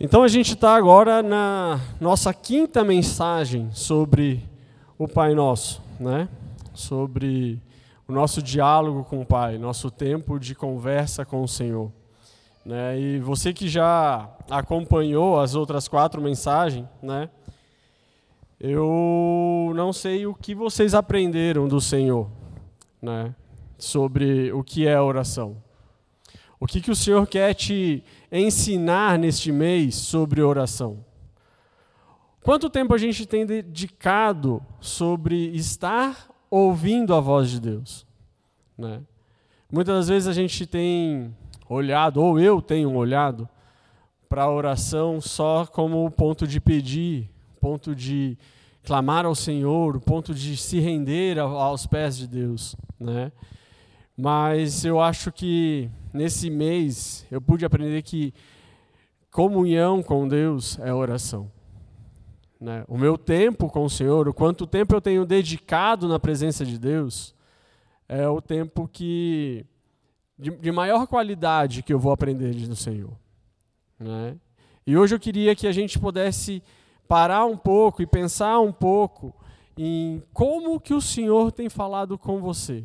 Então a gente está agora na nossa quinta mensagem sobre o Pai Nosso, né? Sobre o nosso diálogo com o Pai, nosso tempo de conversa com o Senhor. Né? E você que já acompanhou as outras quatro mensagens, né? Eu não sei o que vocês aprenderam do Senhor, né? Sobre o que é oração. O que, que o Senhor quer te ensinar neste mês sobre oração? Quanto tempo a gente tem dedicado sobre estar ouvindo a voz de Deus? Né? Muitas das vezes a gente tem olhado, ou eu tenho olhado, para a oração só como ponto de pedir, ponto de clamar ao Senhor, ponto de se render aos pés de Deus. Né? Mas eu acho que nesse mês eu pude aprender que comunhão com Deus é oração. Né? O meu tempo com o Senhor, o quanto tempo eu tenho dedicado na presença de Deus, é o tempo que de, de maior qualidade que eu vou aprender do Senhor. Né? E hoje eu queria que a gente pudesse parar um pouco e pensar um pouco em como que o Senhor tem falado com você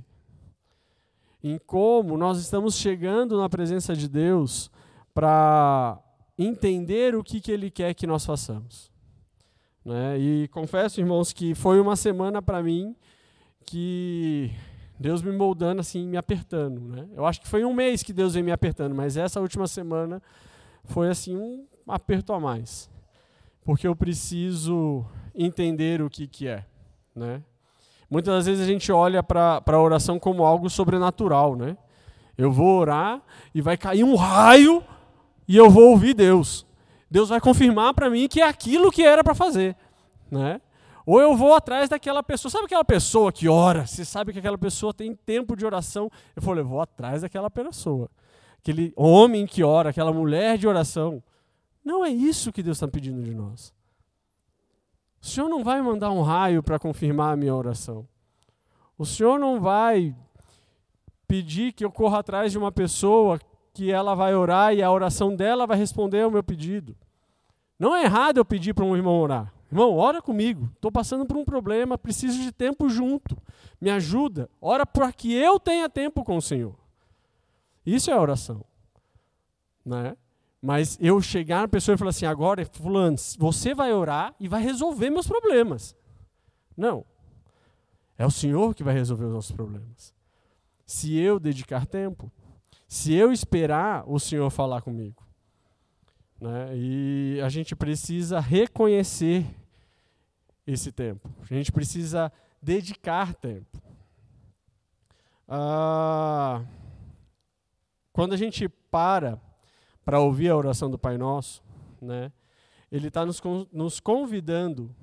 em como nós estamos chegando na presença de Deus para entender o que, que Ele quer que nós façamos. Né? E confesso, irmãos, que foi uma semana para mim que Deus me moldando assim, me apertando. Né? Eu acho que foi um mês que Deus vem me apertando, mas essa última semana foi assim um aperto a mais, porque eu preciso entender o que, que é. Né? Muitas das vezes a gente olha para a oração como algo sobrenatural, né? Eu vou orar e vai cair um raio e eu vou ouvir Deus. Deus vai confirmar para mim que é aquilo que era para fazer, né? Ou eu vou atrás daquela pessoa. Sabe aquela pessoa que ora? Você sabe que aquela pessoa tem tempo de oração. Eu falei, eu vou atrás daquela pessoa. Aquele homem que ora, aquela mulher de oração. Não é isso que Deus está pedindo de nós. O Senhor não vai mandar um raio para confirmar a minha oração. O Senhor não vai pedir que eu corra atrás de uma pessoa que ela vai orar e a oração dela vai responder ao meu pedido. Não é errado eu pedir para um irmão orar. Irmão, ora comigo. Estou passando por um problema, preciso de tempo junto. Me ajuda. Ora para que eu tenha tempo com o Senhor. Isso é oração. Né? Mas eu chegar na pessoa e falar assim, agora, fulano, você vai orar e vai resolver meus problemas. Não. É o Senhor que vai resolver os nossos problemas. Se eu dedicar tempo, se eu esperar o Senhor falar comigo. Né? E a gente precisa reconhecer esse tempo. A gente precisa dedicar tempo. Ah, quando a gente para para ouvir a oração do Pai Nosso, né, ele está nos, nos convidando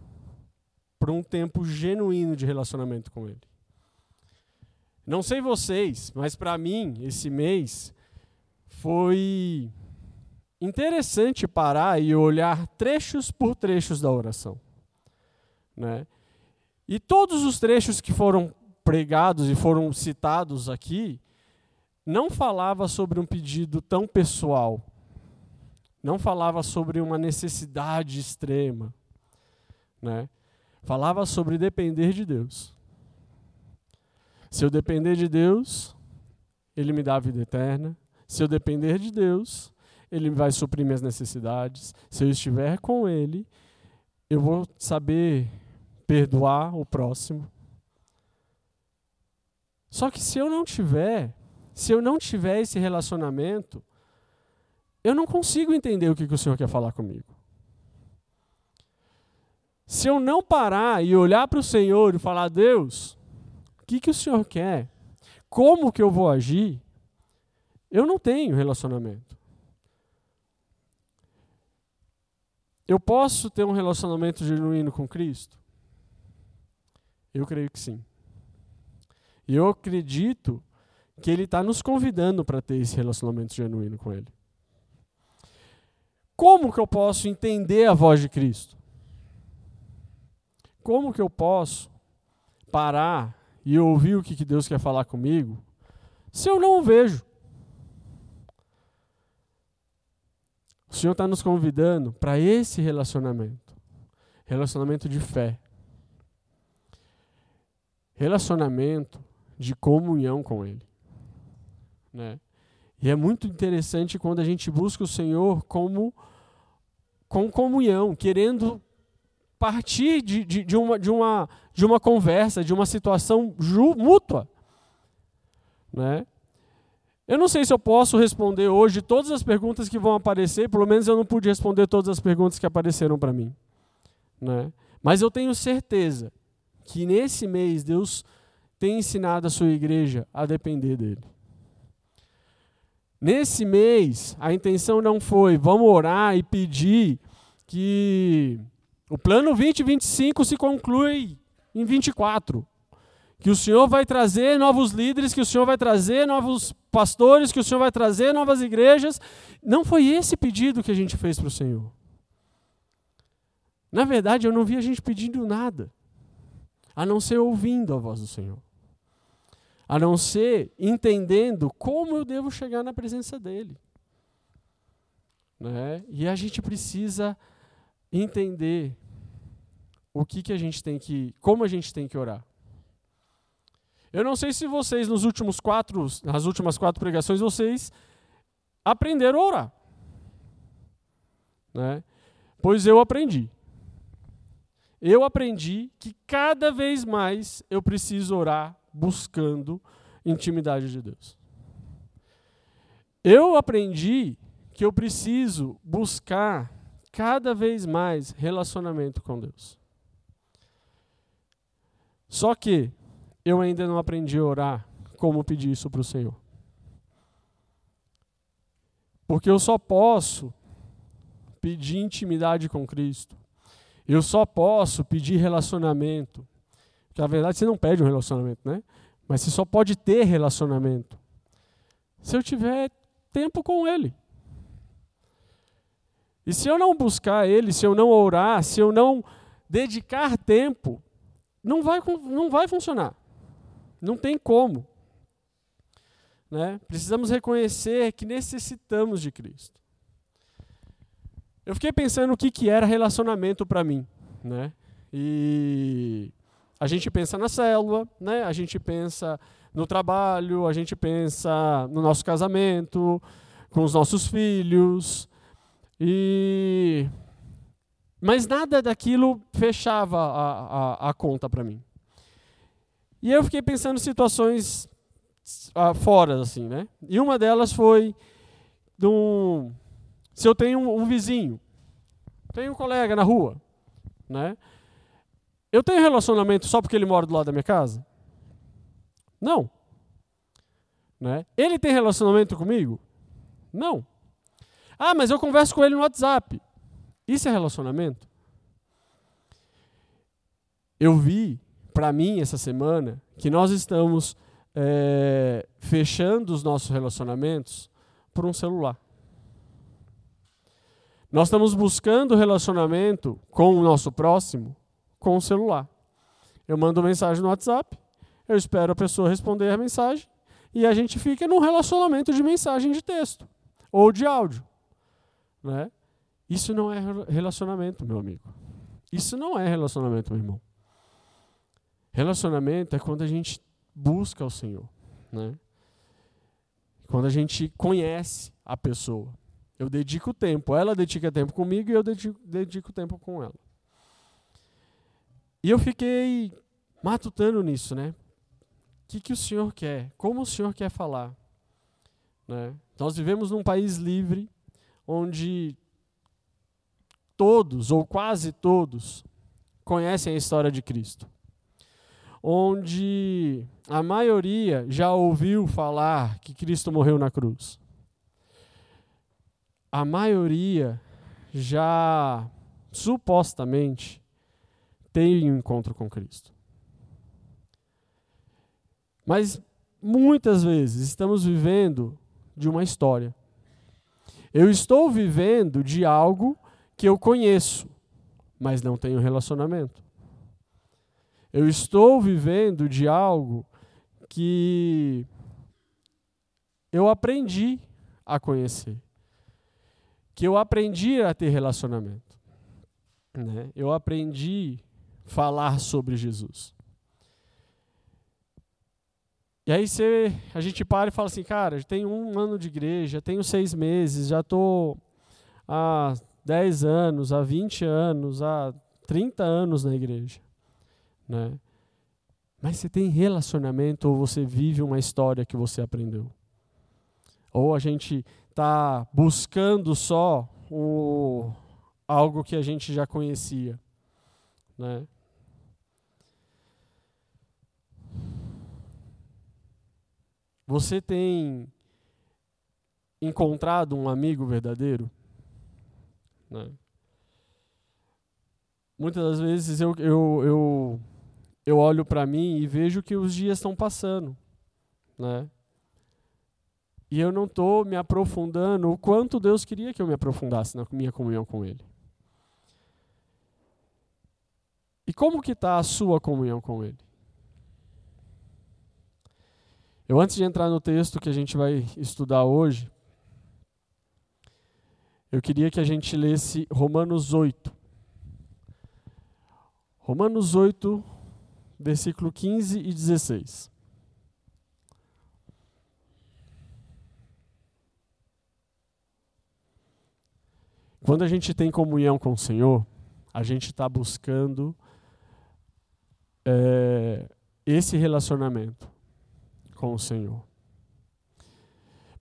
para um tempo genuíno de relacionamento com Ele. Não sei vocês, mas para mim, esse mês foi interessante parar e olhar trechos por trechos da oração. Né? E todos os trechos que foram pregados e foram citados aqui, não falava sobre um pedido tão pessoal, não falava sobre uma necessidade extrema, né? Falava sobre depender de Deus. Se eu depender de Deus, Ele me dá a vida eterna. Se eu depender de Deus, Ele vai suprir minhas necessidades. Se eu estiver com Ele, eu vou saber perdoar o próximo. Só que se eu não tiver, se eu não tiver esse relacionamento, eu não consigo entender o que, que o Senhor quer falar comigo. Se eu não parar e olhar para o Senhor e falar, Deus, o que, que o Senhor quer? Como que eu vou agir? Eu não tenho relacionamento. Eu posso ter um relacionamento genuíno com Cristo? Eu creio que sim. E eu acredito que Ele está nos convidando para ter esse relacionamento genuíno com Ele. Como que eu posso entender a voz de Cristo? Como que eu posso parar e ouvir o que Deus quer falar comigo se eu não o vejo? O Senhor está nos convidando para esse relacionamento relacionamento de fé, relacionamento de comunhão com Ele. Né? E é muito interessante quando a gente busca o Senhor como com comunhão, querendo partir de, de, de, uma, de, uma, de uma conversa, de uma situação mútua. Né? Eu não sei se eu posso responder hoje todas as perguntas que vão aparecer, pelo menos eu não pude responder todas as perguntas que apareceram para mim. Né? Mas eu tenho certeza que nesse mês Deus tem ensinado a sua igreja a depender dele. Nesse mês, a intenção não foi vamos orar e pedir que o plano 2025 se conclui em 24. Que o Senhor vai trazer novos líderes, que o Senhor vai trazer novos pastores, que o Senhor vai trazer novas igrejas. Não foi esse pedido que a gente fez para o Senhor. Na verdade, eu não vi a gente pedindo nada, a não ser ouvindo a voz do Senhor, a não ser entendendo como eu devo chegar na presença dEle. Né? E a gente precisa entender o que, que a gente tem que, como a gente tem que orar. Eu não sei se vocês nos últimos quatro, nas últimas quatro pregações, vocês aprenderam a orar. Né? Pois eu aprendi eu aprendi que cada vez mais eu preciso orar buscando intimidade de Deus. Eu aprendi que eu preciso buscar cada vez mais relacionamento com Deus. Só que eu ainda não aprendi a orar como pedir isso para o Senhor. Porque eu só posso pedir intimidade com Cristo eu só posso pedir relacionamento. Porque na verdade você não pede um relacionamento, né? Mas você só pode ter relacionamento se eu tiver tempo com Ele. E se eu não buscar Ele, se eu não orar, se eu não dedicar tempo, não vai, não vai funcionar. Não tem como. Né? Precisamos reconhecer que necessitamos de Cristo. Eu fiquei pensando o que, que era relacionamento para mim, né? E a gente pensa na célula, né? A gente pensa no trabalho, a gente pensa no nosso casamento, com os nossos filhos. E mas nada daquilo fechava a, a, a conta para mim. E eu fiquei pensando em situações uh, fora, assim, né? E uma delas foi um, se eu tenho um, um vizinho, tenho um colega na rua, né? Eu tenho relacionamento só porque ele mora do lado da minha casa? Não. Né? Ele tem relacionamento comigo? Não. Ah, mas eu converso com ele no WhatsApp. Isso é relacionamento? Eu vi, para mim, essa semana, que nós estamos é, fechando os nossos relacionamentos por um celular. Nós estamos buscando relacionamento com o nosso próximo com o celular. Eu mando mensagem no WhatsApp, eu espero a pessoa responder a mensagem e a gente fica num relacionamento de mensagem de texto ou de áudio. Né? Isso não é relacionamento, meu amigo. Isso não é relacionamento, meu irmão. Relacionamento é quando a gente busca o Senhor. Né? Quando a gente conhece a pessoa. Eu dedico tempo. Ela dedica tempo comigo e eu dedico, dedico tempo com ela. E eu fiquei matutando nisso, né? O que, que o Senhor quer? Como o Senhor quer falar? Né? Nós vivemos num país livre, onde todos, ou quase todos, conhecem a história de Cristo. Onde a maioria já ouviu falar que Cristo morreu na cruz a maioria já supostamente tem um encontro com Cristo. Mas muitas vezes estamos vivendo de uma história. Eu estou vivendo de algo que eu conheço, mas não tenho relacionamento. Eu estou vivendo de algo que eu aprendi a conhecer que eu aprendi a ter relacionamento. Né? Eu aprendi falar sobre Jesus. E aí você, a gente para e fala assim, cara, tenho um ano de igreja, tenho seis meses, já estou há 10 anos, há 20 anos, há 30 anos na igreja. Né? Mas você tem relacionamento ou você vive uma história que você aprendeu? Ou a gente está buscando só o, algo que a gente já conhecia? Né? Você tem encontrado um amigo verdadeiro? Né? Muitas das vezes eu, eu, eu, eu olho para mim e vejo que os dias estão passando. Né? E eu não estou me aprofundando o quanto Deus queria que eu me aprofundasse na minha comunhão com Ele. E como que está a sua comunhão com Ele? Eu, antes de entrar no texto que a gente vai estudar hoje, eu queria que a gente lesse Romanos 8. Romanos 8, versículo 15 e 16. Quando a gente tem comunhão com o Senhor, a gente está buscando é, esse relacionamento com o Senhor.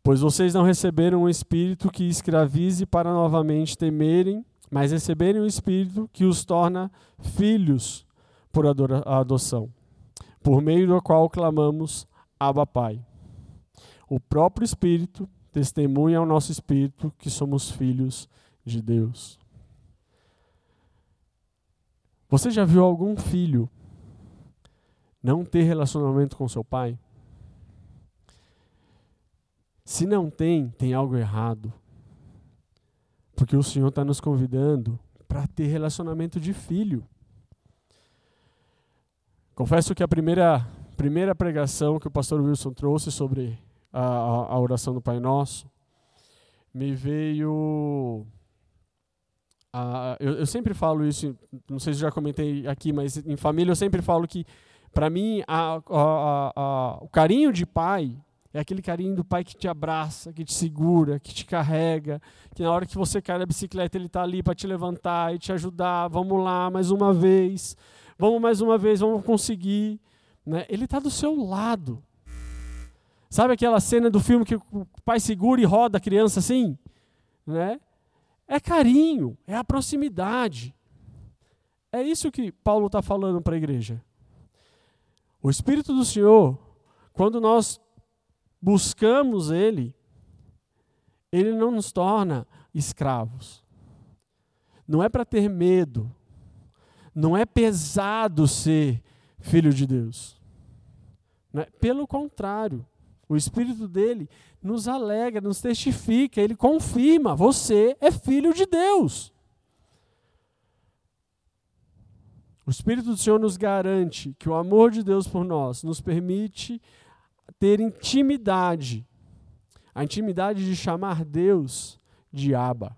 Pois vocês não receberam um espírito que escravize para novamente temerem, mas receberem um espírito que os torna filhos por adoção, por meio do qual clamamos Abba Pai. O próprio Espírito testemunha ao nosso espírito que somos filhos de Deus. Você já viu algum filho não ter relacionamento com seu pai? Se não tem, tem algo errado. Porque o Senhor está nos convidando para ter relacionamento de filho. Confesso que a primeira, primeira pregação que o pastor Wilson trouxe sobre a, a, a oração do Pai Nosso me veio. A, eu, eu, sempre falo isso, não sei se já comentei aqui, mas em família eu sempre falo que, para mim, o carinho de pai é aquele carinho do pai que te abraça, que te segura, que te carrega, que na hora que você cai da bicicleta ele está ali para te levantar e te ajudar. Vamos lá, mais uma vez. Vamos mais uma vez, vamos conseguir. Né? Ele está do seu lado. Sabe aquela cena do filme que o pai segura e roda a criança assim? Né? É carinho, é a proximidade. É isso que Paulo está falando para a igreja. O Espírito do Senhor, quando nós buscamos Ele, Ele não nos torna escravos. Não é para ter medo. Não é pesado ser filho de Deus. É? Pelo contrário, o Espírito dele nos alegra, nos testifica, ele confirma: você é filho de Deus. O Espírito do Senhor nos garante que o amor de Deus por nós nos permite ter intimidade. A intimidade de chamar Deus de Abba,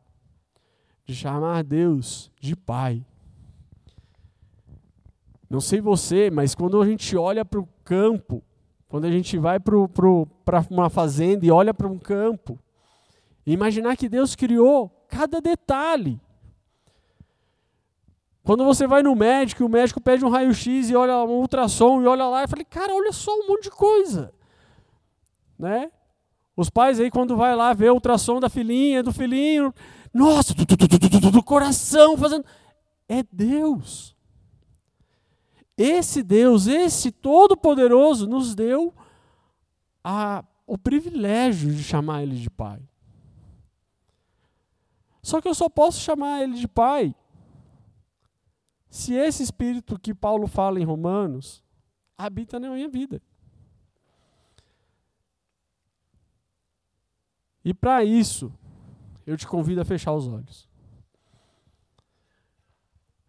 de chamar Deus de Pai. Não sei você, mas quando a gente olha para o campo, quando a gente vai para uma fazenda e olha para um campo, imaginar que Deus criou cada detalhe. Quando você vai no médico, o médico pede um raio-x e olha um ultrassom e olha lá, e fala, cara, olha só um monte de coisa né? Os pais aí, quando vai lá ver o ultrassom da filhinha, do filhinho, nossa, do coração fazendo. É Deus. Esse Deus, esse Todo-Poderoso, nos deu a, o privilégio de chamar Ele de Pai. Só que eu só posso chamar Ele de Pai se esse Espírito que Paulo fala em Romanos habita na minha vida. E para isso, eu te convido a fechar os olhos.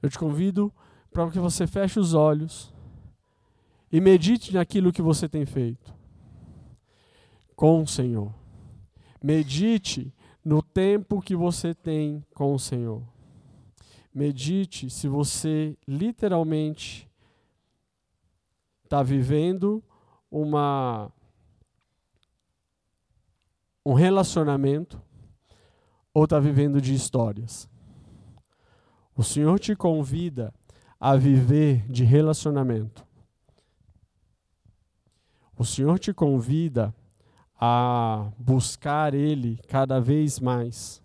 Eu te convido para que você feche os olhos e medite naquilo que você tem feito com o Senhor. Medite no tempo que você tem com o Senhor. Medite se você literalmente está vivendo uma um relacionamento ou está vivendo de histórias. O Senhor te convida a viver de relacionamento. O Senhor te convida a buscar Ele cada vez mais.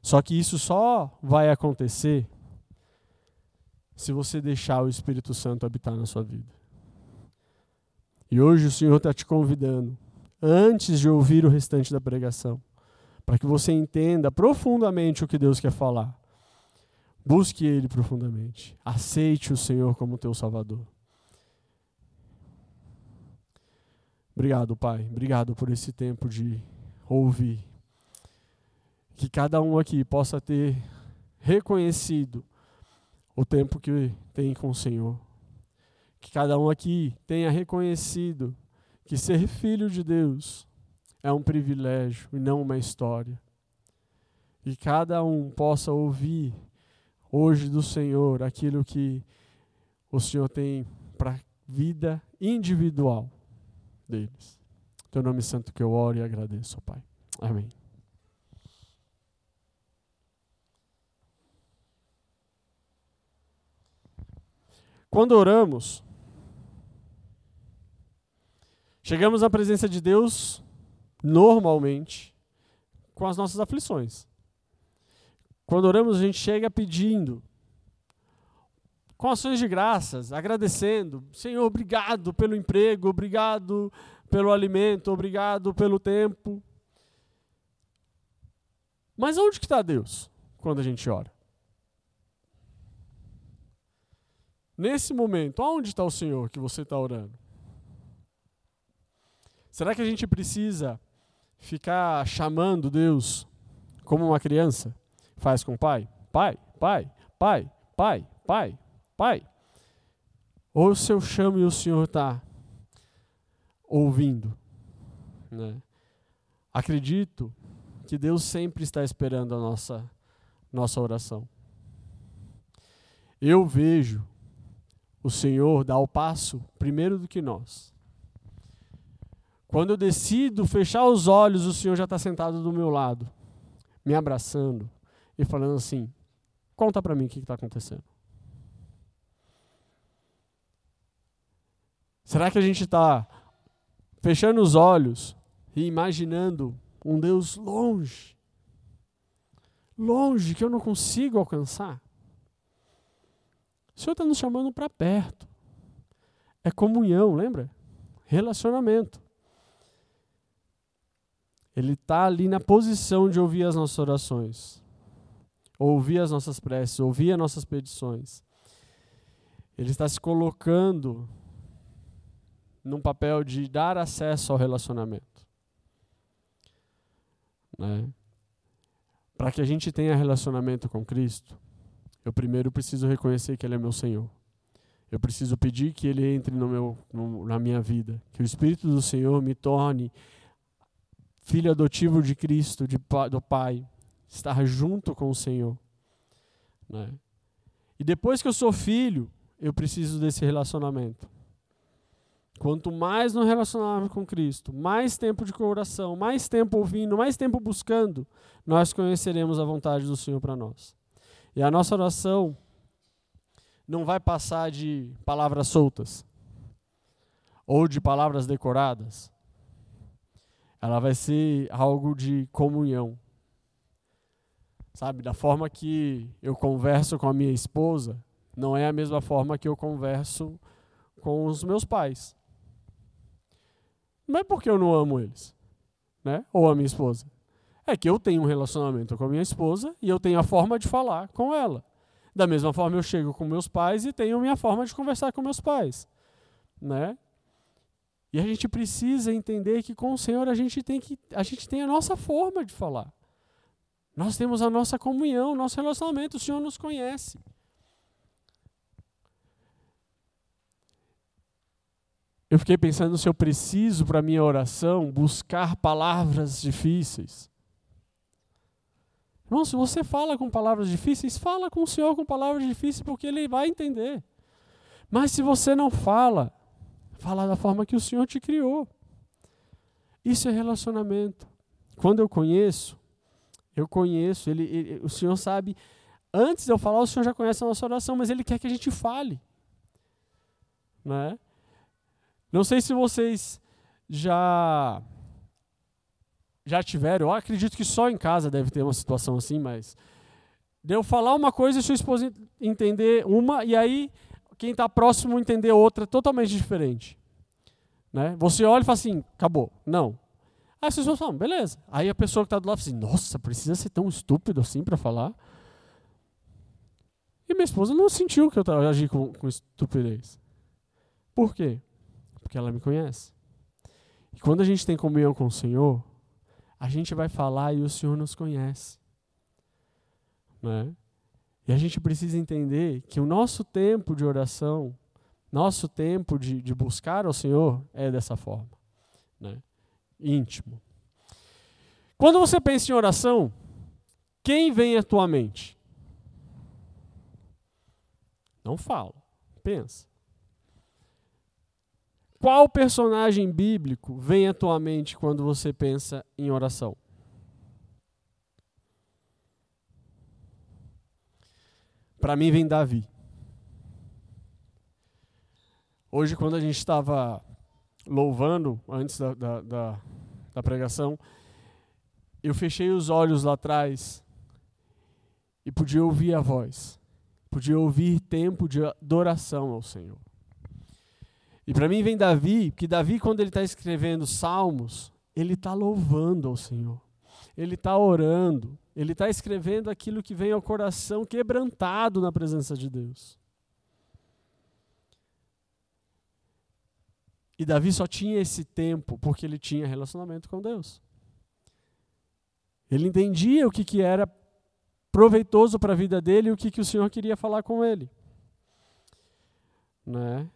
Só que isso só vai acontecer se você deixar o Espírito Santo habitar na sua vida. E hoje o Senhor está te convidando, antes de ouvir o restante da pregação, para que você entenda profundamente o que Deus quer falar. Busque Ele profundamente. Aceite o Senhor como teu Salvador. Obrigado, Pai. Obrigado por esse tempo de ouvir. Que cada um aqui possa ter reconhecido o tempo que tem com o Senhor. Que cada um aqui tenha reconhecido que ser filho de Deus é um privilégio e não uma história. E cada um possa ouvir hoje do Senhor aquilo que o Senhor tem para a vida individual deles. Teu nome santo que eu oro e agradeço, Pai. Amém. Quando oramos, chegamos à presença de Deus normalmente com as nossas aflições. Quando oramos, a gente chega pedindo, com ações de graças, agradecendo. Senhor, obrigado pelo emprego, obrigado pelo alimento, obrigado pelo tempo. Mas onde que está Deus quando a gente ora? Nesse momento, onde está o Senhor que você está orando? Será que a gente precisa ficar chamando Deus como uma criança faz com o pai? Pai, pai, pai, pai, pai, Pai, ou se eu chamo e o Senhor está ouvindo. Né? Acredito que Deus sempre está esperando a nossa, nossa oração. Eu vejo o Senhor dar o passo primeiro do que nós. Quando eu decido fechar os olhos, o Senhor já está sentado do meu lado, me abraçando e falando assim: conta para mim o que está acontecendo. Será que a gente está fechando os olhos e imaginando um Deus longe? Longe, que eu não consigo alcançar? O Senhor está nos chamando para perto. É comunhão, lembra? Relacionamento. Ele está ali na posição de ouvir as nossas orações, ouvir as nossas preces, ouvir as nossas petições. Ele está se colocando num papel de dar acesso ao relacionamento. Né? Para que a gente tenha relacionamento com Cristo, eu primeiro preciso reconhecer que Ele é meu Senhor. Eu preciso pedir que Ele entre no meu, no, na minha vida, que o Espírito do Senhor me torne filho adotivo de Cristo, de, do Pai, estar junto com o Senhor. Né? E depois que eu sou filho, eu preciso desse relacionamento. Quanto mais nos relacionarmos com Cristo, mais tempo de oração, mais tempo ouvindo, mais tempo buscando, nós conheceremos a vontade do Senhor para nós. E a nossa oração não vai passar de palavras soltas ou de palavras decoradas. Ela vai ser algo de comunhão. Sabe, da forma que eu converso com a minha esposa, não é a mesma forma que eu converso com os meus pais. Não é porque eu não amo eles, né? Ou a minha esposa. É que eu tenho um relacionamento com a minha esposa e eu tenho a forma de falar com ela. Da mesma forma eu chego com meus pais e tenho a minha forma de conversar com meus pais, né? E a gente precisa entender que com o Senhor a gente tem que a gente tem a nossa forma de falar. Nós temos a nossa comunhão, nosso relacionamento, o Senhor nos conhece. Eu fiquei pensando se eu preciso para minha oração buscar palavras difíceis. Irmão, se você fala com palavras difíceis, fala com o Senhor com palavras difíceis, porque Ele vai entender. Mas se você não fala, fala da forma que o Senhor te criou. Isso é relacionamento. Quando eu conheço, eu conheço, ele, ele, o Senhor sabe. Antes de eu falar, o Senhor já conhece a nossa oração, mas Ele quer que a gente fale. Né? Não sei se vocês já já tiveram, eu acredito que só em casa deve ter uma situação assim, mas de eu falar uma coisa e sua esposa entender uma, e aí quem está próximo entender outra totalmente diferente. Né? Você olha e fala assim, acabou. Não. Aí as pessoas falam, beleza. Aí a pessoa que está do lado fala assim, nossa, precisa ser tão estúpido assim para falar? E minha esposa não sentiu que eu agi com, com estupidez. Por quê? Porque ela me conhece. E quando a gente tem comunhão com o Senhor, a gente vai falar e o Senhor nos conhece. Né? E a gente precisa entender que o nosso tempo de oração, nosso tempo de, de buscar ao Senhor é dessa forma. Né? Íntimo. Quando você pensa em oração, quem vem à tua mente? Não fala, pensa. Qual personagem bíblico vem à tua mente quando você pensa em oração? Para mim vem Davi. Hoje, quando a gente estava louvando, antes da, da, da, da pregação, eu fechei os olhos lá atrás e podia ouvir a voz, podia ouvir tempo de adoração ao Senhor. E para mim vem Davi, que Davi, quando ele está escrevendo salmos, ele está louvando ao Senhor. Ele está orando. Ele está escrevendo aquilo que vem ao coração quebrantado na presença de Deus. E Davi só tinha esse tempo porque ele tinha relacionamento com Deus. Ele entendia o que, que era proveitoso para a vida dele e o que, que o Senhor queria falar com ele. Né?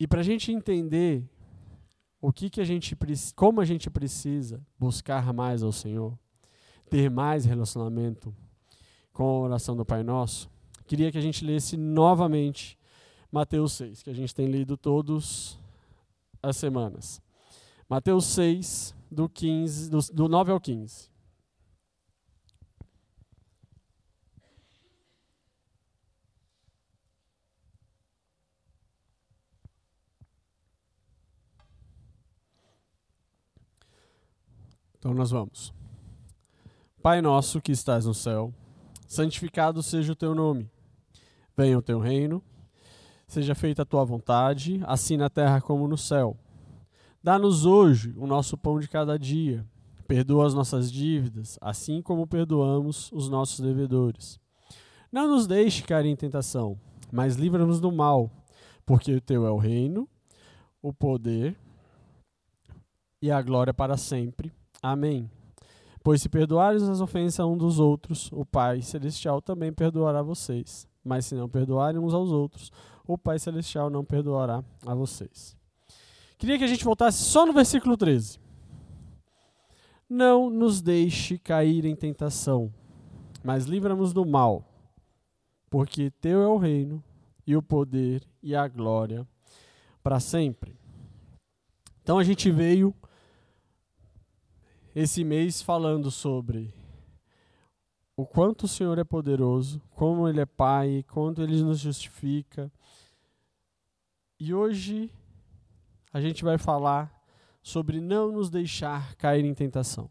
E para a gente entender o que, que a gente como a gente precisa buscar mais ao Senhor, ter mais relacionamento com a oração do Pai Nosso, queria que a gente lesse novamente Mateus 6, que a gente tem lido todas as semanas. Mateus 6, do, 15, do, do 9 ao 15. Então nós vamos. Pai nosso que estás no céu, santificado seja o teu nome. Venha o teu reino, seja feita a tua vontade, assim na terra como no céu. Dá-nos hoje o nosso pão de cada dia. Perdoa as nossas dívidas, assim como perdoamos os nossos devedores. Não nos deixe cair em tentação, mas livra-nos do mal, porque o teu é o reino, o poder e a glória para sempre. Amém. Pois se perdoares as ofensas um dos outros, o Pai Celestial também perdoará vocês. Mas se não perdoarem uns aos outros, o Pai Celestial não perdoará a vocês. Queria que a gente voltasse só no versículo 13. Não nos deixe cair em tentação, mas livra-nos do mal, porque teu é o reino, e o poder e a glória para sempre. Então a gente veio esse mês falando sobre o quanto o Senhor é poderoso, como Ele é Pai, quanto Ele nos justifica. E hoje a gente vai falar sobre não nos deixar cair em tentação.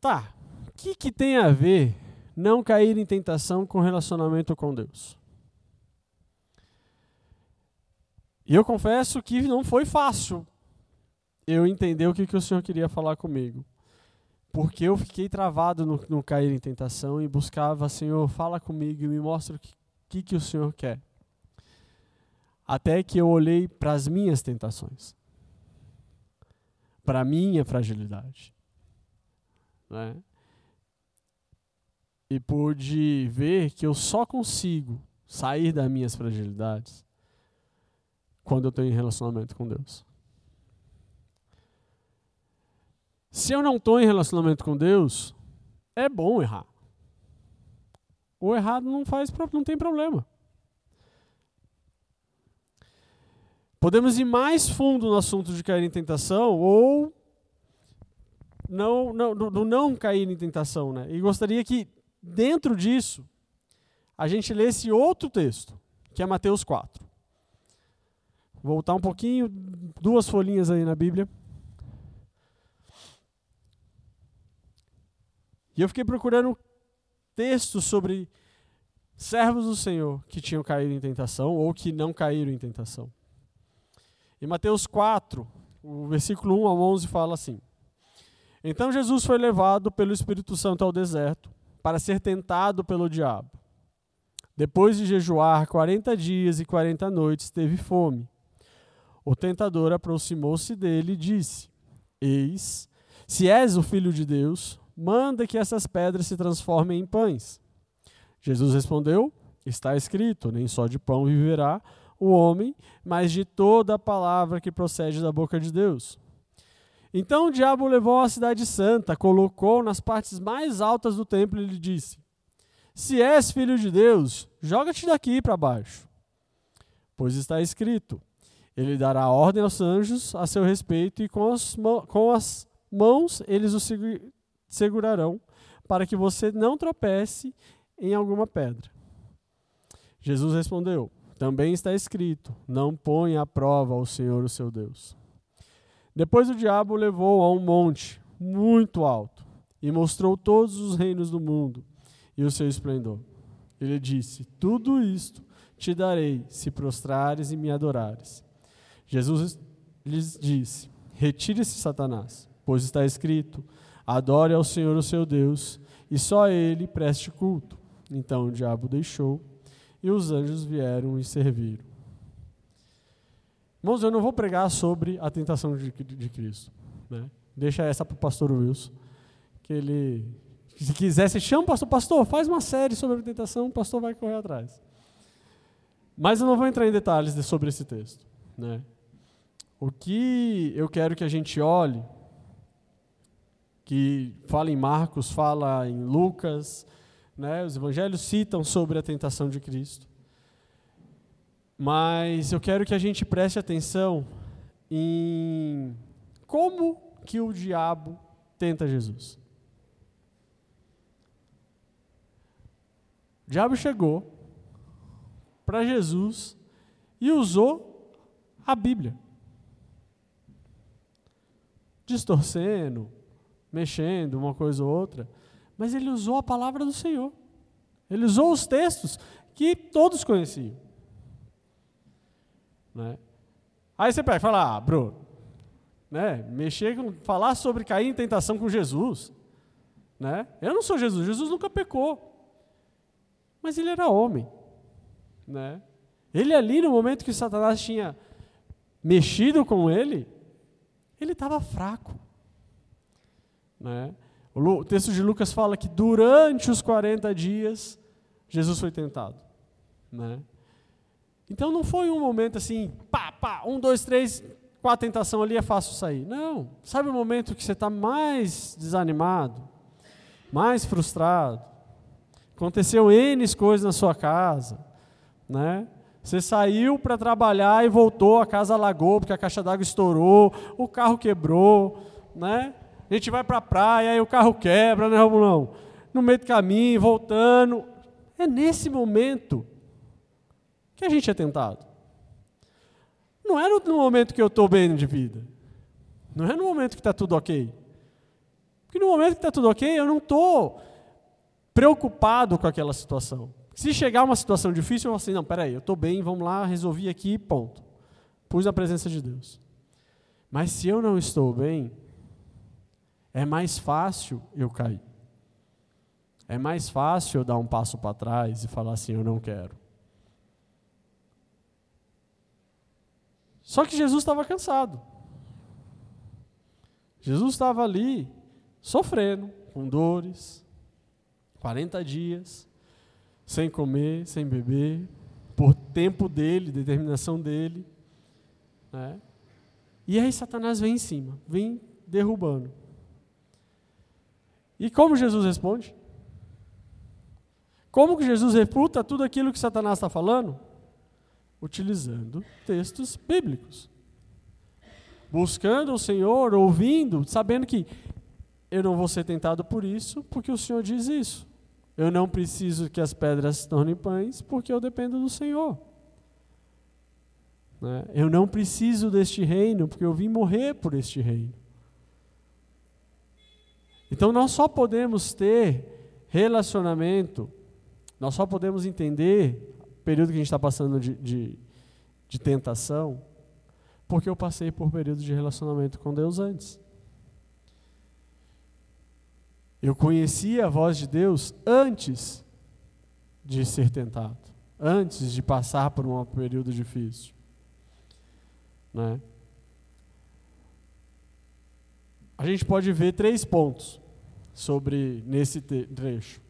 Tá, o que, que tem a ver não cair em tentação com relacionamento com Deus? E eu confesso que não foi fácil eu entender o que, que o Senhor queria falar comigo. Porque eu fiquei travado no, no cair em tentação e buscava, Senhor, fala comigo e me mostra o que, que, que o Senhor quer. Até que eu olhei para as minhas tentações, para a minha fragilidade. Né? E pude ver que eu só consigo sair das minhas fragilidades quando eu tenho relacionamento com Deus. Se eu não estou em relacionamento com Deus, é bom errar. O errado não faz, não tem problema. Podemos ir mais fundo no assunto de cair em tentação ou não, não, do não cair em tentação, né? E gostaria que dentro disso a gente lesse outro texto, que é Mateus 4. Voltar um pouquinho, duas folhinhas aí na Bíblia. E eu fiquei procurando textos sobre servos do Senhor que tinham caído em tentação ou que não caíram em tentação. Em Mateus 4, o versículo 1 ao 11 fala assim: Então Jesus foi levado pelo Espírito Santo ao deserto para ser tentado pelo diabo. Depois de jejuar quarenta dias e quarenta noites, teve fome. O tentador aproximou-se dele e disse: Eis, se és o filho de Deus, manda que essas pedras se transformem em pães. Jesus respondeu: Está escrito: Nem só de pão viverá o homem, mas de toda a palavra que procede da boca de Deus. Então o diabo levou à cidade santa, colocou nas partes mais altas do templo e lhe disse: Se és filho de Deus, joga-te daqui para baixo. Pois está escrito: Ele dará ordem aos anjos a seu respeito, e com as, com as mãos eles o segurarão, para que você não tropece em alguma pedra. Jesus respondeu: Também está escrito: Não ponha à prova o Senhor, o seu Deus. Depois o diabo o levou a um monte muito alto e mostrou todos os reinos do mundo e o seu esplendor. Ele disse: Tudo isto te darei se prostrares e me adorares. Jesus lhes disse: Retire-se, Satanás, pois está escrito: Adore ao Senhor o seu Deus e só a ele preste culto. Então o diabo deixou e os anjos vieram e serviram. Irmãos, eu não vou pregar sobre a tentação de, de Cristo. Né? Deixa essa para o pastor Wilson. Que ele, se quiser, se chama o pastor. Pastor, faz uma série sobre a tentação, o pastor vai correr atrás. Mas eu não vou entrar em detalhes de, sobre esse texto. Né? O que eu quero que a gente olhe, que fala em Marcos, fala em Lucas, né? os evangelhos citam sobre a tentação de Cristo. Mas eu quero que a gente preste atenção em como que o diabo tenta Jesus. O diabo chegou para Jesus e usou a Bíblia. Distorcendo, mexendo uma coisa ou outra, mas ele usou a palavra do Senhor. Ele usou os textos que todos conheciam. Né? Aí você pega e fala, ah, Bruno, né? mexer com, falar sobre cair em tentação com Jesus. Né? Eu não sou Jesus, Jesus nunca pecou. Mas ele era homem. Né? Ele ali, no momento que Satanás tinha mexido com ele, ele estava fraco. Né? O texto de Lucas fala que durante os 40 dias, Jesus foi tentado. Né? Então não foi um momento assim, pá, pá, um, dois, três, com a tentação ali é fácil sair. Não. Sabe o momento que você está mais desanimado, mais frustrado? Aconteceu N coisas na sua casa, né? Você saiu para trabalhar e voltou, a casa alagou porque a caixa d'água estourou, o carro quebrou, né? A gente vai para a praia e o carro quebra, né, Romulão? No meio do caminho, voltando. É nesse momento que a gente é tentado. Não é no, momento que eu estou bem de vida. Não é no momento que está tudo ok. Porque no momento que está tudo ok, eu não estou preocupado com aquela situação. Se chegar uma situação difícil, eu vou assim, não, peraí, eu estou bem, vamos lá, resolvi aqui, ponto. Pus a presença de Deus. Mas se eu não estou bem, é mais fácil eu cair. É mais fácil eu dar um passo para trás e falar assim, eu não quero. Só que Jesus estava cansado. Jesus estava ali sofrendo, com dores, 40 dias, sem comer, sem beber, por tempo dele, determinação dele. Né? E aí Satanás vem em cima, vem derrubando. E como Jesus responde? Como que Jesus refuta tudo aquilo que Satanás está falando? Utilizando textos bíblicos. Buscando o Senhor, ouvindo, sabendo que eu não vou ser tentado por isso, porque o Senhor diz isso. Eu não preciso que as pedras se tornem pães, porque eu dependo do Senhor. Né? Eu não preciso deste reino, porque eu vim morrer por este reino. Então nós só podemos ter relacionamento, nós só podemos entender o período que a gente está passando de, de, de tentação, porque eu passei por período de relacionamento com Deus antes. Eu conhecia a voz de Deus antes de ser tentado, antes de passar por um período difícil. Né? A gente pode ver três pontos sobre nesse trecho.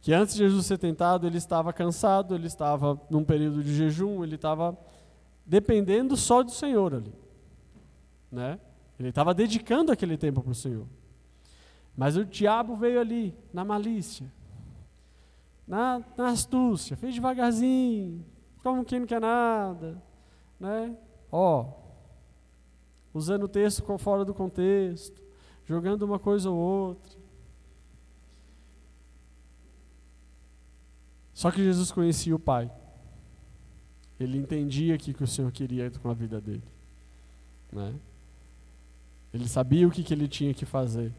Que antes de Jesus ser tentado, ele estava cansado, ele estava num período de jejum, ele estava dependendo só do Senhor ali. Né? Ele estava dedicando aquele tempo para o Senhor. Mas o diabo veio ali, na malícia, na, na astúcia, fez devagarzinho, como quem não quer nada, né? Ó, usando o texto fora do contexto, jogando uma coisa ou outra. Só que Jesus conhecia o Pai. Ele entendia o que, que o Senhor queria com a vida dele. Né? Ele sabia o que, que ele tinha que fazer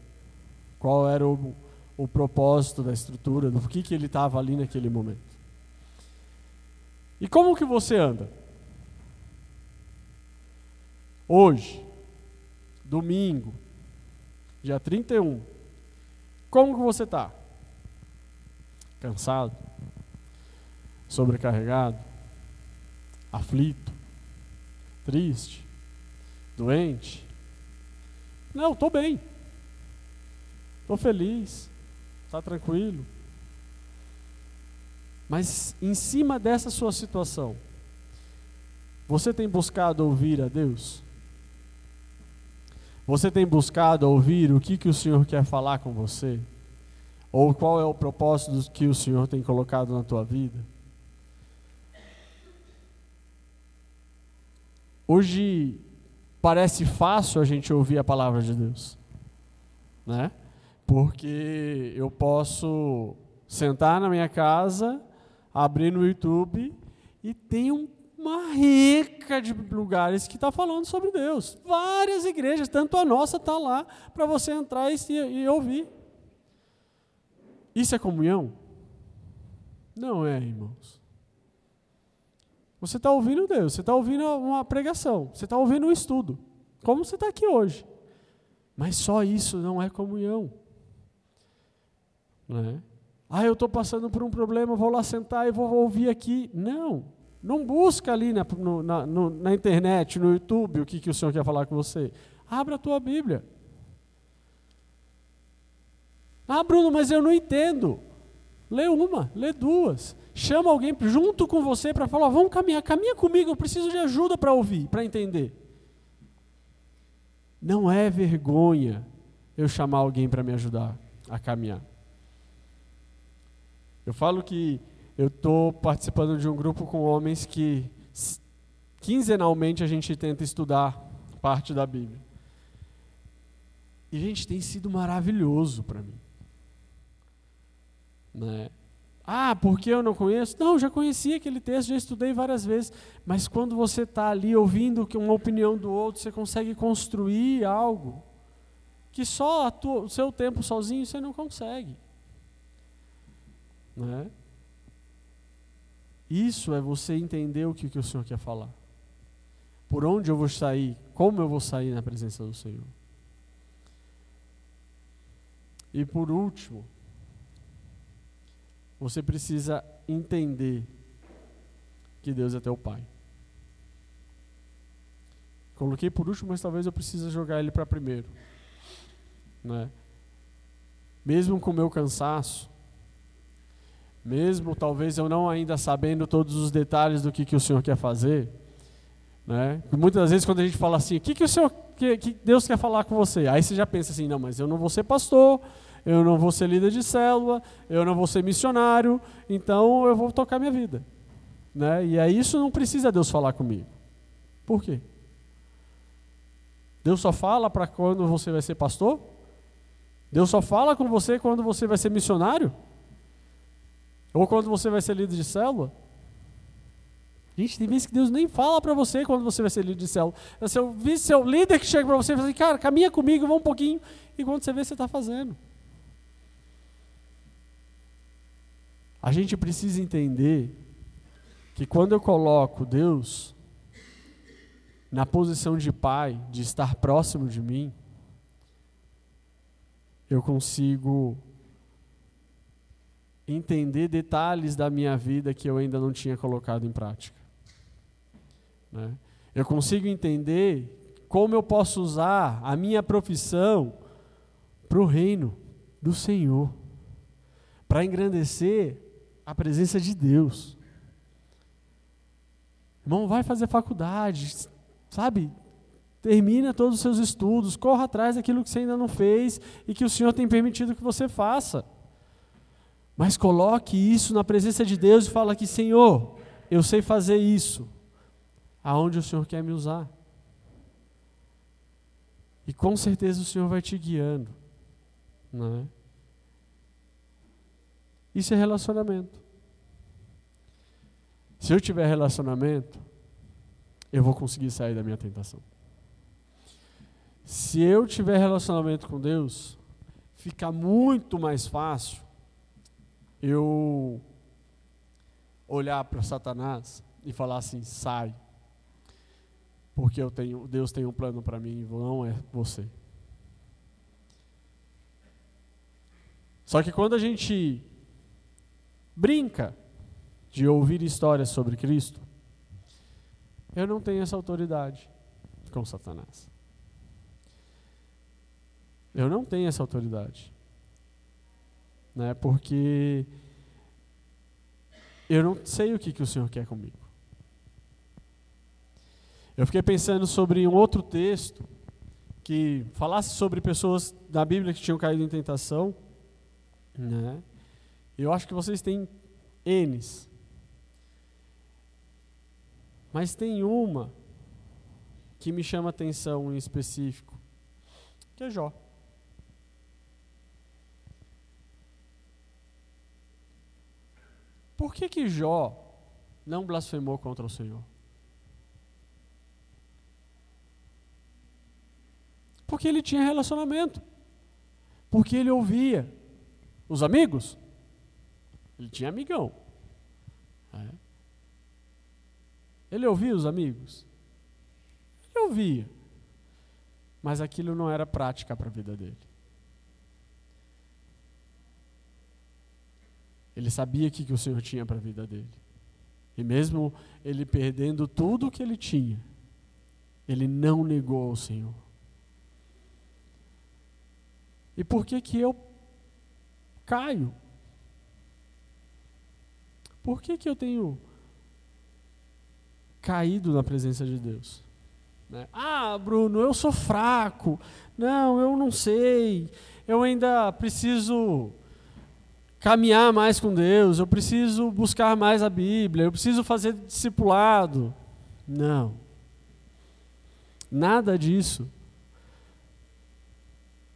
qual era o, o propósito da estrutura, do que, que ele estava ali naquele momento. E como que você anda? Hoje, domingo, dia 31, como que você está? Cansado? Sobrecarregado? Aflito? Triste? Doente? Não, estou bem. Estou feliz, está tranquilo. Mas em cima dessa sua situação, você tem buscado ouvir a Deus? Você tem buscado ouvir o que, que o Senhor quer falar com você? Ou qual é o propósito que o Senhor tem colocado na tua vida? Hoje parece fácil a gente ouvir a palavra de Deus, né? Porque eu posso sentar na minha casa, abrir no YouTube e tem uma rica de lugares que está falando sobre Deus. Várias igrejas, tanto a nossa está lá para você entrar e, e ouvir. Isso é comunhão? Não é, irmãos. Você está ouvindo Deus, você está ouvindo uma pregação, você está ouvindo um estudo, como você está aqui hoje. Mas só isso não é comunhão. Né? Ah, eu estou passando por um problema, vou lá sentar e vou ouvir aqui. Não, não busca ali na, no, na, no, na internet, no YouTube, o que, que o Senhor quer falar com você. Abra a tua Bíblia. Ah, Bruno, mas eu não entendo. Lê uma, lê duas. Chama alguém junto com você para falar: vamos caminhar, caminha comigo, eu preciso de ajuda para ouvir, para entender. Não é vergonha eu chamar alguém para me ajudar a caminhar. Eu falo que eu estou participando de um grupo com homens que quinzenalmente a gente tenta estudar parte da Bíblia. E, gente, tem sido maravilhoso para mim. Né? Ah, porque eu não conheço? Não, já conheci aquele texto, já estudei várias vezes. Mas quando você está ali ouvindo uma opinião do outro, você consegue construir algo que só o seu tempo sozinho você não consegue. Né? Isso é você entender o que, que o Senhor quer falar. Por onde eu vou sair? Como eu vou sair na presença do Senhor? E por último, você precisa entender que Deus é teu Pai. Coloquei por último, mas talvez eu precise jogar ele para primeiro. Né? Mesmo com o meu cansaço, mesmo talvez eu não ainda sabendo todos os detalhes do que, que o Senhor quer fazer, né? Muitas vezes quando a gente fala assim, o que, que o Senhor, que, que Deus quer falar com você? Aí você já pensa assim, não, mas eu não vou ser pastor, eu não vou ser líder de célula, eu não vou ser missionário, então eu vou tocar minha vida. Né? E aí isso não precisa Deus falar comigo. Por quê? Deus só fala para quando você vai ser pastor? Deus só fala com você quando você vai ser missionário? Ou quando você vai ser líder de célula? Gente, tem vezes que Deus nem fala para você quando você vai ser líder de célula. É seu, seu líder que chega para você e fala assim, cara, caminha comigo, vamos um pouquinho. E quando você vê, você está fazendo. A gente precisa entender que quando eu coloco Deus na posição de pai, de estar próximo de mim, eu consigo entender detalhes da minha vida que eu ainda não tinha colocado em prática. Né? Eu consigo entender como eu posso usar a minha profissão para o reino do Senhor, para engrandecer a presença de Deus. Irmão, vai fazer faculdade, sabe? Termina todos os seus estudos, corra atrás daquilo que você ainda não fez e que o Senhor tem permitido que você faça. Mas coloque isso na presença de Deus e fala que, Senhor, eu sei fazer isso aonde o Senhor quer me usar. E com certeza o Senhor vai te guiando. Não é? Isso é relacionamento. Se eu tiver relacionamento, eu vou conseguir sair da minha tentação. Se eu tiver relacionamento com Deus, fica muito mais fácil eu olhar para Satanás e falar assim: sai porque eu tenho, Deus tem um plano para mim, não é você. Só que quando a gente brinca de ouvir histórias sobre Cristo, eu não tenho essa autoridade com Satanás. Eu não tenho essa autoridade. Né? Porque eu não sei o que, que o Senhor quer comigo. Eu fiquei pensando sobre um outro texto que falasse sobre pessoas da Bíblia que tinham caído em tentação. Né? Eu acho que vocês têm N's. Mas tem uma que me chama atenção em específico, que é Jó. Por que que Jó não blasfemou contra o Senhor? Porque ele tinha relacionamento. Porque ele ouvia os amigos. Ele tinha amigão. É. Ele ouvia os amigos. Ele ouvia. Mas aquilo não era prática para a vida dele. Ele sabia o que, que o Senhor tinha para a vida dele. E mesmo ele perdendo tudo o que ele tinha, ele não negou ao Senhor. E por que que eu caio? Por que que eu tenho caído na presença de Deus? Né? Ah, Bruno, eu sou fraco. Não, eu não sei. Eu ainda preciso caminhar mais com Deus. Eu preciso buscar mais a Bíblia. Eu preciso fazer discipulado. Não. Nada disso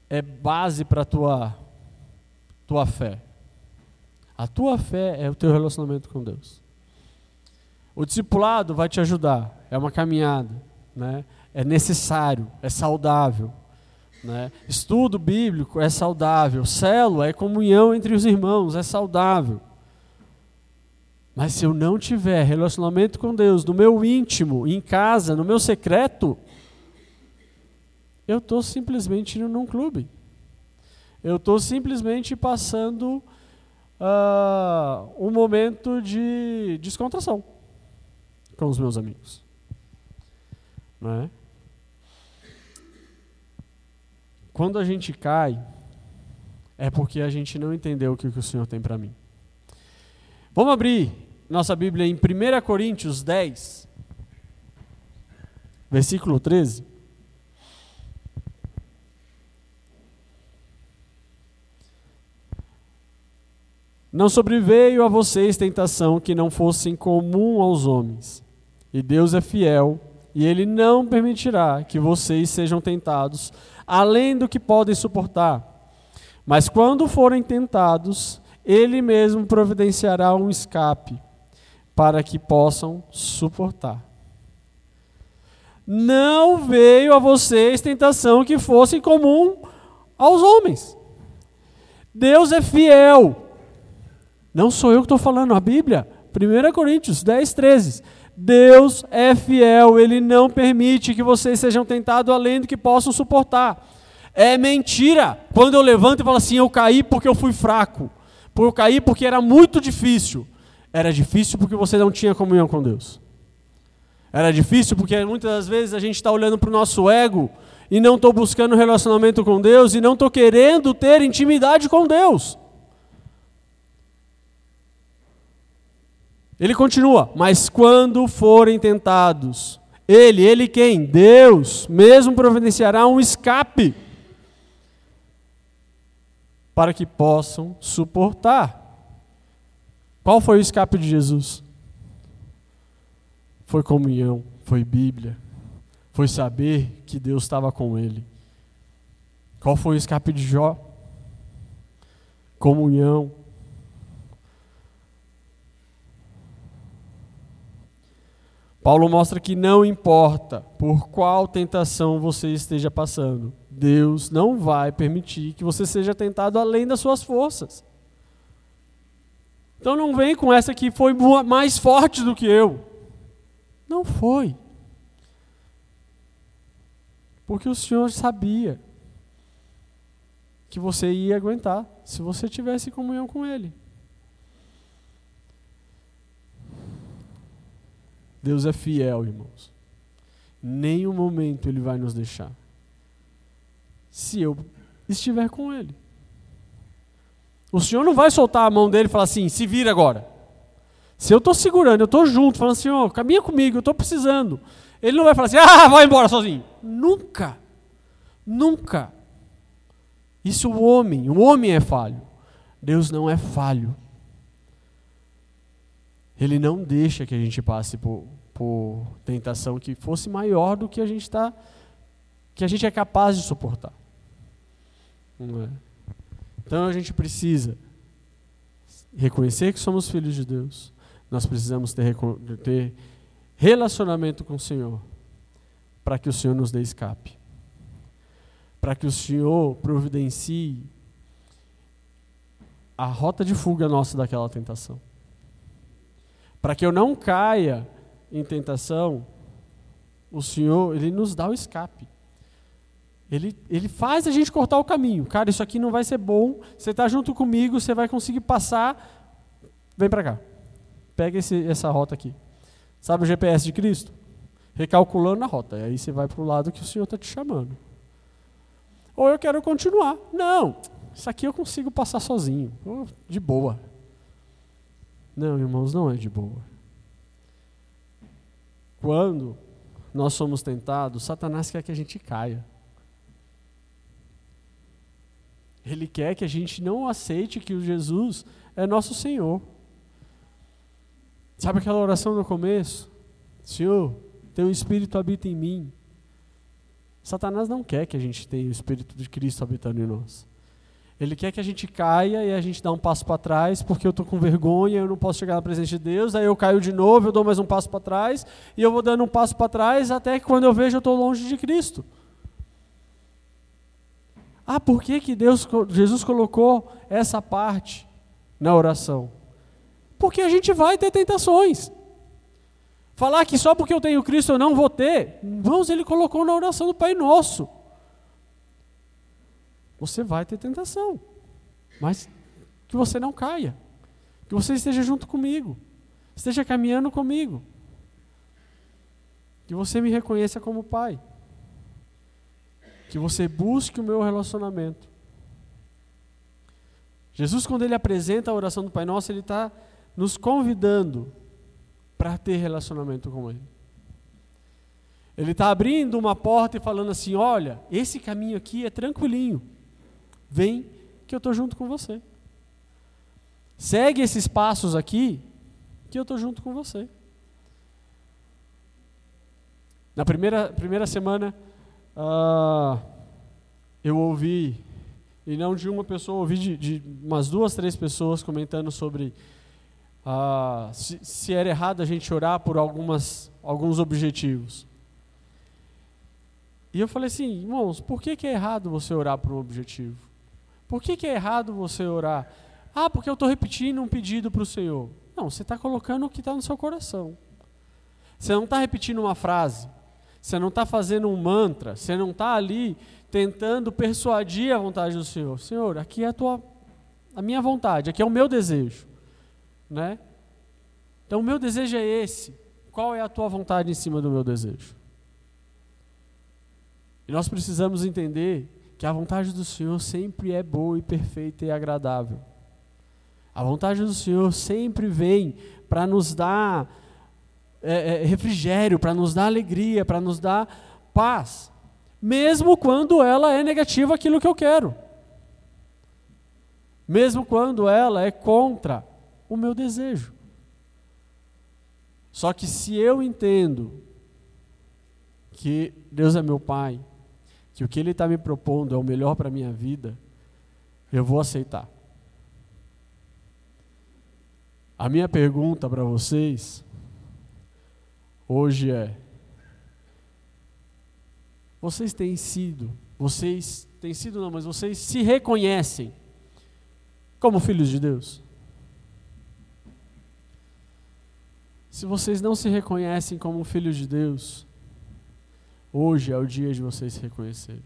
é base para a tua, tua fé. A tua fé é o teu relacionamento com Deus. O discipulado vai te ajudar, é uma caminhada, né? é necessário, é saudável. Né? Estudo bíblico é saudável, célula é comunhão entre os irmãos, é saudável. Mas se eu não tiver relacionamento com Deus, no meu íntimo, em casa, no meu secreto, eu estou simplesmente indo num clube. Eu estou simplesmente passando uh, um momento de descontração com os meus amigos. Não é? Quando a gente cai, é porque a gente não entendeu o que, o Senhor tem para mim. Vamos abrir nossa Bíblia em 1 Coríntios 10, versículo 13. Não sobreveio a vocês tentação que não fosse comum aos homens. E Deus é fiel, e Ele não permitirá que vocês sejam tentados além do que podem suportar. Mas quando forem tentados, Ele mesmo providenciará um escape para que possam suportar. Não veio a vocês tentação que fosse comum aos homens. Deus é fiel. Não sou eu que estou falando, a Bíblia. 1 Coríntios 10, 13. Deus é fiel, Ele não permite que vocês sejam tentados além do que possam suportar. É mentira quando eu levanto e falo assim: eu caí porque eu fui fraco. Eu caí porque era muito difícil. Era difícil porque você não tinha comunhão com Deus. Era difícil porque muitas das vezes a gente está olhando para o nosso ego e não estou buscando relacionamento com Deus e não estou querendo ter intimidade com Deus. Ele continua, mas quando forem tentados, ele, ele quem? Deus, mesmo providenciará um escape para que possam suportar. Qual foi o escape de Jesus? Foi comunhão, foi Bíblia, foi saber que Deus estava com ele. Qual foi o escape de Jó? Comunhão, Paulo mostra que não importa por qual tentação você esteja passando, Deus não vai permitir que você seja tentado além das suas forças. Então não vem com essa que foi mais forte do que eu. Não foi. Porque o Senhor sabia que você ia aguentar se você tivesse comunhão com Ele. Deus é fiel, irmãos. Nenhum momento Ele vai nos deixar. Se eu estiver com Ele. O Senhor não vai soltar a mão dele e falar assim: se vira agora. Se eu estou segurando, eu estou junto, falando assim: ó, caminha comigo, eu estou precisando. Ele não vai falar assim: ah, vai embora sozinho. Nunca. Nunca. Isso o homem, o homem é falho. Deus não é falho. Ele não deixa que a gente passe por, por tentação que fosse maior do que a gente está, que a gente é capaz de suportar. É? Então a gente precisa reconhecer que somos filhos de Deus. Nós precisamos ter, ter relacionamento com o Senhor para que o Senhor nos dê escape. Para que o Senhor providencie a rota de fuga nossa daquela tentação. Para que eu não caia em tentação, o Senhor, Ele nos dá o escape. Ele, ele faz a gente cortar o caminho. Cara, isso aqui não vai ser bom. Você está junto comigo, você vai conseguir passar. Vem para cá. Pega esse, essa rota aqui. Sabe o GPS de Cristo? Recalculando a rota. E aí você vai para o lado que o Senhor está te chamando. Ou eu quero continuar. Não, isso aqui eu consigo passar sozinho. De boa. Não, irmãos, não é de boa. Quando nós somos tentados, Satanás quer que a gente caia. Ele quer que a gente não aceite que o Jesus é nosso Senhor. Sabe aquela oração no começo? Senhor, teu Espírito habita em mim. Satanás não quer que a gente tenha o Espírito de Cristo habitando em nós. Ele quer que a gente caia e a gente dá um passo para trás, porque eu estou com vergonha, eu não posso chegar na presença de Deus, aí eu caio de novo, eu dou mais um passo para trás, e eu vou dando um passo para trás até que quando eu vejo eu estou longe de Cristo. Ah, por que, que Deus, Jesus colocou essa parte na oração? Porque a gente vai ter tentações. Falar que só porque eu tenho Cristo eu não vou ter, irmãos, ele colocou na oração do Pai Nosso. Você vai ter tentação, mas que você não caia, que você esteja junto comigo, esteja caminhando comigo, que você me reconheça como Pai, que você busque o meu relacionamento. Jesus, quando ele apresenta a oração do Pai Nosso, ele está nos convidando para ter relacionamento com Ele. Ele está abrindo uma porta e falando assim: olha, esse caminho aqui é tranquilinho. Vem que eu estou junto com você. Segue esses passos aqui, que eu estou junto com você. Na primeira, primeira semana, uh, eu ouvi, e não de uma pessoa, ouvi de, de umas duas, três pessoas comentando sobre uh, se, se era errado a gente orar por algumas, alguns objetivos. E eu falei assim, irmãos, por que, que é errado você orar por um objetivo? Por que, que é errado você orar? Ah, porque eu estou repetindo um pedido para o Senhor. Não, você está colocando o que está no seu coração. Você não está repetindo uma frase. Você não está fazendo um mantra. Você não está ali tentando persuadir a vontade do Senhor. Senhor, aqui é a, tua, a minha vontade, aqui é o meu desejo. Né? Então, o meu desejo é esse. Qual é a tua vontade em cima do meu desejo? E nós precisamos entender que a vontade do Senhor sempre é boa e perfeita e agradável. A vontade do Senhor sempre vem para nos dar é, é, refrigério, para nos dar alegria, para nos dar paz, mesmo quando ela é negativa aquilo que eu quero, mesmo quando ela é contra o meu desejo. Só que se eu entendo que Deus é meu Pai, que o que Ele está me propondo é o melhor para a minha vida, eu vou aceitar. A minha pergunta para vocês hoje é: vocês têm sido, vocês têm sido não, mas vocês se reconhecem como filhos de Deus? Se vocês não se reconhecem como filhos de Deus, Hoje é o dia de vocês se reconhecerem.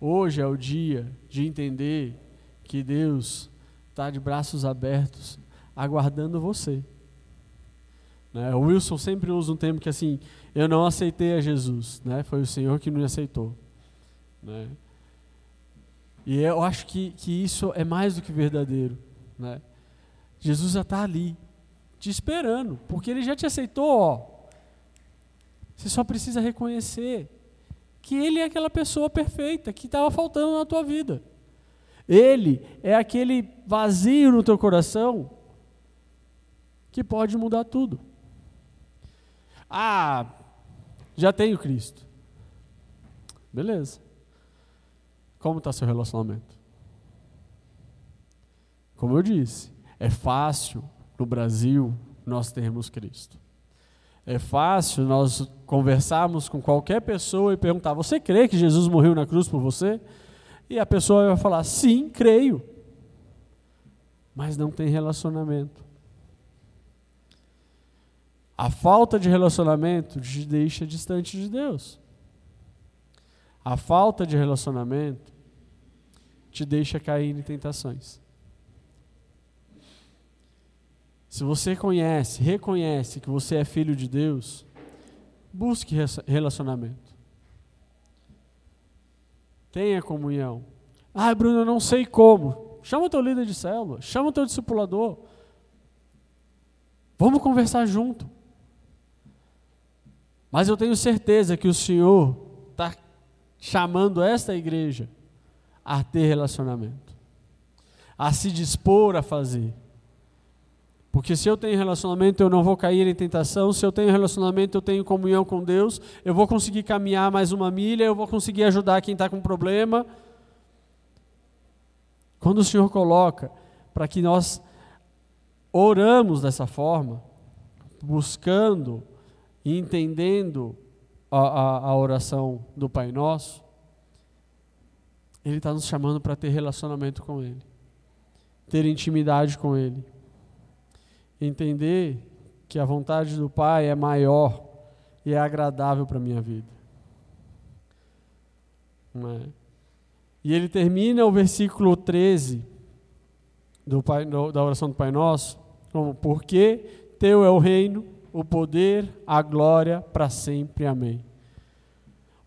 Hoje é o dia de entender que Deus está de braços abertos, aguardando você. Né? O Wilson sempre usa um termo que assim, eu não aceitei a Jesus, né? foi o Senhor que me aceitou. Né? E eu acho que, que isso é mais do que verdadeiro. Né? Jesus já está ali, te esperando, porque Ele já te aceitou, ó, você só precisa reconhecer que Ele é aquela pessoa perfeita que estava faltando na tua vida. Ele é aquele vazio no teu coração que pode mudar tudo. Ah, já tenho Cristo. Beleza. Como está seu relacionamento? Como eu disse, é fácil no Brasil nós termos Cristo. É fácil nós conversarmos com qualquer pessoa e perguntar: Você crê que Jesus morreu na cruz por você? E a pessoa vai falar: Sim, creio. Mas não tem relacionamento. A falta de relacionamento te deixa distante de Deus. A falta de relacionamento te deixa cair em tentações. Se você conhece, reconhece que você é filho de Deus, busque relacionamento. Tenha comunhão. Ah, Bruno, eu não sei como. Chama o teu líder de célula, chama o teu discipulador. Vamos conversar junto. Mas eu tenho certeza que o Senhor está chamando esta igreja a ter relacionamento, a se dispor a fazer. Porque se eu tenho relacionamento, eu não vou cair em tentação. Se eu tenho relacionamento, eu tenho comunhão com Deus. Eu vou conseguir caminhar mais uma milha. Eu vou conseguir ajudar quem está com problema. Quando o Senhor coloca para que nós oramos dessa forma, buscando e entendendo a, a, a oração do Pai Nosso, Ele está nos chamando para ter relacionamento com Ele, ter intimidade com Ele entender que a vontade do Pai é maior e é agradável para a minha vida. É? E ele termina o versículo 13 do pai, da oração do Pai Nosso, como: Porque teu é o reino, o poder, a glória para sempre. Amém.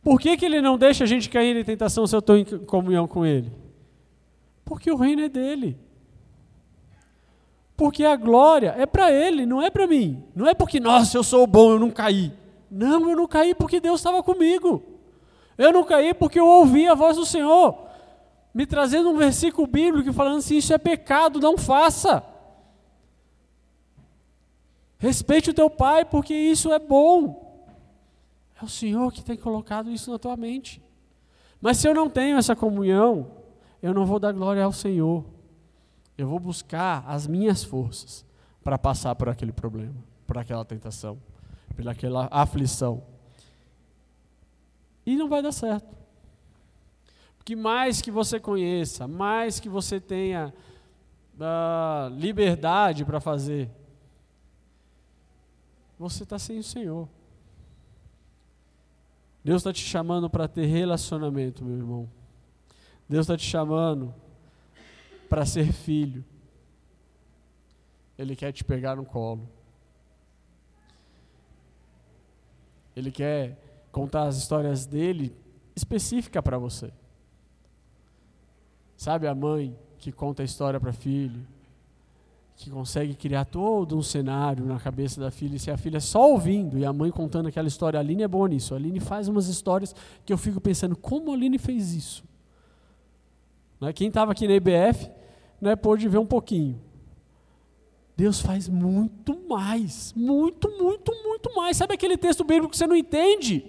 Por que, que ele não deixa a gente cair em tentação se eu estou em comunhão com ele? Porque o reino é dele. Porque a glória é para Ele, não é para mim. Não é porque, nossa, eu sou bom, eu não caí. Não, eu não caí porque Deus estava comigo. Eu não caí porque eu ouvi a voz do Senhor, me trazendo um versículo bíblico falando assim: isso é pecado, não faça. Respeite o teu pai, porque isso é bom. É o Senhor que tem colocado isso na tua mente. Mas se eu não tenho essa comunhão, eu não vou dar glória ao Senhor. Eu vou buscar as minhas forças para passar por aquele problema, por aquela tentação, por aquela aflição. E não vai dar certo. Porque mais que você conheça, mais que você tenha uh, liberdade para fazer, você está sem o Senhor. Deus está te chamando para ter relacionamento, meu irmão. Deus está te chamando para ser filho. Ele quer te pegar no colo. Ele quer contar as histórias dele específica para você. Sabe a mãe que conta a história para filho, que consegue criar todo um cenário na cabeça da filha, e se a filha só ouvindo e a mãe contando aquela história, a Aline é boa nisso. A Aline faz umas histórias que eu fico pensando, como a Aline fez isso? Né? Quem estava aqui na IBF né, pôde ver um pouquinho. Deus faz muito mais, muito, muito, muito mais. Sabe aquele texto bíblico que você não entende?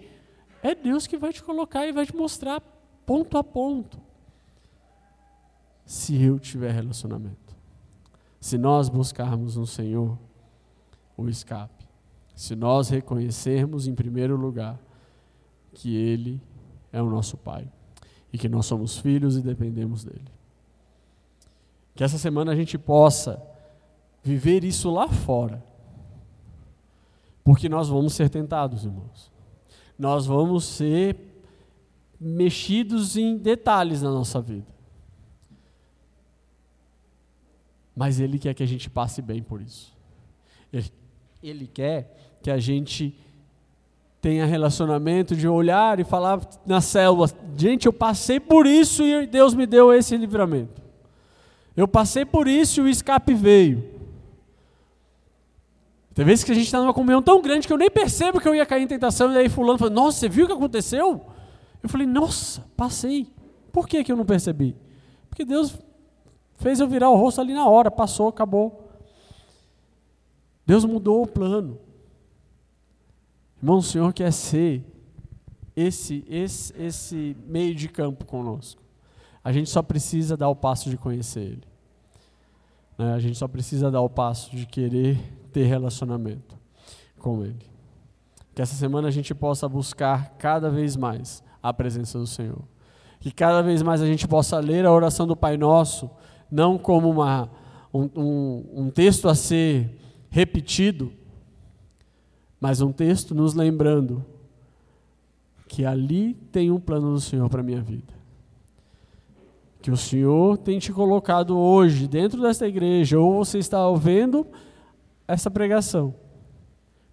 É Deus que vai te colocar e vai te mostrar ponto a ponto. Se eu tiver relacionamento. Se nós buscarmos no Senhor o escape, se nós reconhecermos em primeiro lugar que Ele é o nosso Pai e que nós somos filhos e dependemos dEle. Que essa semana a gente possa viver isso lá fora, porque nós vamos ser tentados, irmãos. Nós vamos ser mexidos em detalhes na nossa vida. mas Ele quer que a gente passe bem por isso. Ele, ele quer que a gente tenha relacionamento de olhar e falar na célula: gente, eu passei por isso e Deus me deu esse livramento. Eu passei por isso e o escape veio. Tem vezes que a gente está numa comunhão tão grande que eu nem percebo que eu ia cair em tentação, e aí fulano fala, nossa, você viu o que aconteceu? Eu falei, nossa, passei. Por que, que eu não percebi? Porque Deus Fez eu virar o rosto ali na hora, passou, acabou. Deus mudou o plano. Irmão, o Senhor quer ser esse, esse, esse meio de campo conosco. A gente só precisa dar o passo de conhecer Ele. Né? A gente só precisa dar o passo de querer ter relacionamento com Ele. Que essa semana a gente possa buscar cada vez mais a presença do Senhor. Que cada vez mais a gente possa ler a oração do Pai Nosso não como uma, um, um, um texto a ser repetido, mas um texto nos lembrando que ali tem um plano do Senhor para a minha vida. Que o Senhor tem te colocado hoje dentro desta igreja, ou você está ouvindo essa pregação,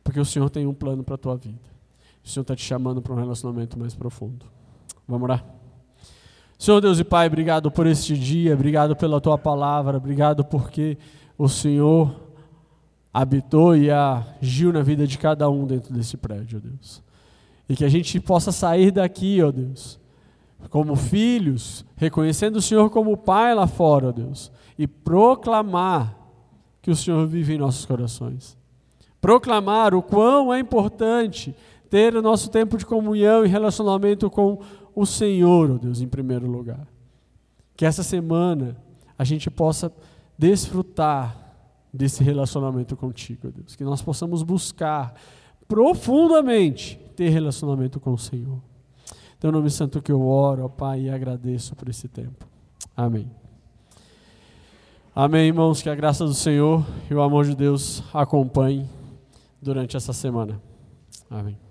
porque o Senhor tem um plano para a tua vida. O Senhor está te chamando para um relacionamento mais profundo. Vamos orar? Senhor Deus e Pai, obrigado por este dia, obrigado pela tua palavra, obrigado porque o Senhor habitou e agiu na vida de cada um dentro desse prédio, Deus. E que a gente possa sair daqui, ó Deus, como filhos, reconhecendo o Senhor como Pai lá fora, ó Deus, e proclamar que o Senhor vive em nossos corações. Proclamar o quão é importante ter o nosso tempo de comunhão e relacionamento com o Senhor, ó Deus, em primeiro lugar. Que essa semana a gente possa desfrutar desse relacionamento contigo, ó Deus. Que nós possamos buscar profundamente ter relacionamento com o Senhor. Teu nome santo que eu oro, ó Pai, e agradeço por esse tempo. Amém. Amém, irmãos. Que a graça do Senhor e o amor de Deus acompanhem durante essa semana. Amém.